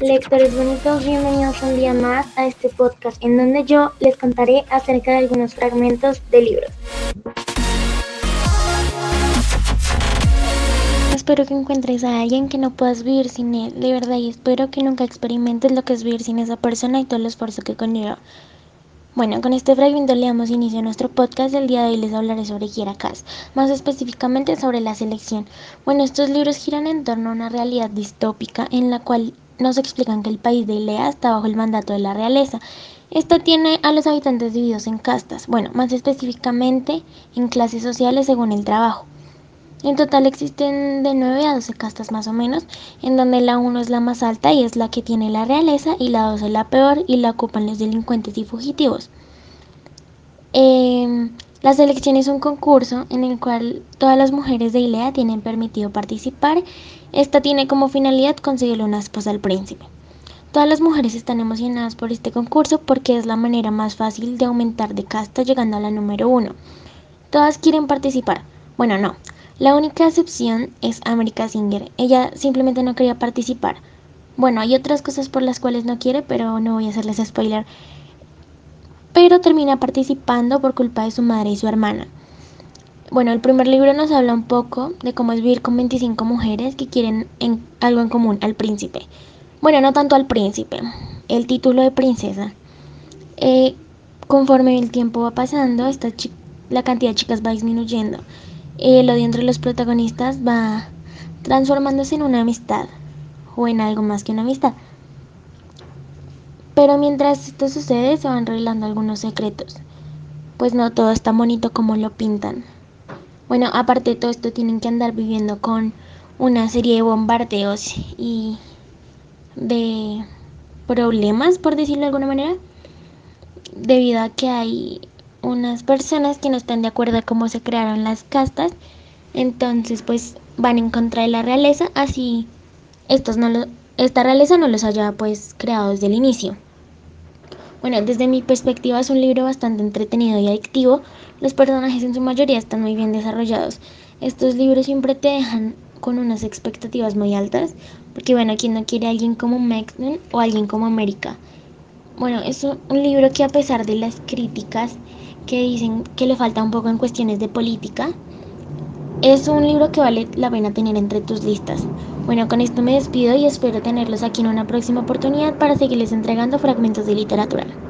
Lectores bonitos, bienvenidos un día más a este podcast en donde yo les contaré acerca de algunos fragmentos de libros. Espero que encuentres a alguien que no puedas vivir sin él, de verdad, y espero que nunca experimentes lo que es vivir sin esa persona y todo el esfuerzo que conlleva. Bueno, con este fragmento le damos inicio a nuestro podcast. El día de hoy les hablaré sobre Cass, más específicamente sobre la selección. Bueno, estos libros giran en torno a una realidad distópica en la cual nos explican que el país de Ilea está bajo el mandato de la realeza. Esta tiene a los habitantes divididos en castas, bueno, más específicamente en clases sociales según el trabajo. En total existen de 9 a 12 castas más o menos, en donde la 1 es la más alta y es la que tiene la realeza, y la 2 es la peor y la ocupan los delincuentes y fugitivos. Eh, la selección es un concurso en el cual todas las mujeres de Ilea tienen permitido participar. Esta tiene como finalidad conseguirle una esposa al príncipe. Todas las mujeres están emocionadas por este concurso porque es la manera más fácil de aumentar de casta llegando a la número 1. Todas quieren participar. Bueno, no. La única excepción es America Singer. Ella simplemente no quería participar. Bueno, hay otras cosas por las cuales no quiere, pero no voy a hacerles spoiler. Pero termina participando por culpa de su madre y su hermana. Bueno, el primer libro nos habla un poco de cómo es vivir con 25 mujeres que quieren algo en común al príncipe. Bueno, no tanto al príncipe, el título de princesa. Eh, conforme el tiempo va pasando, esta la cantidad de chicas va disminuyendo el odio entre los protagonistas va transformándose en una amistad o en algo más que una amistad. Pero mientras esto sucede se van revelando algunos secretos, pues no todo es tan bonito como lo pintan. Bueno, aparte de todo esto tienen que andar viviendo con una serie de bombardeos y de problemas, por decirlo de alguna manera, debido a que hay unas personas que no están de acuerdo a cómo se crearon las castas, entonces pues van en contra de la realeza, así estos no lo, esta realeza no los haya pues creado desde el inicio. Bueno, desde mi perspectiva es un libro bastante entretenido y adictivo. Los personajes en su mayoría están muy bien desarrollados. Estos libros siempre te dejan con unas expectativas muy altas, porque bueno, quien no quiere a alguien como Maxton o alguien como América. Bueno, es un libro que a pesar de las críticas que dicen que le falta un poco en cuestiones de política. Es un libro que vale la pena tener entre tus listas. Bueno, con esto me despido y espero tenerlos aquí en una próxima oportunidad para seguirles entregando fragmentos de literatura.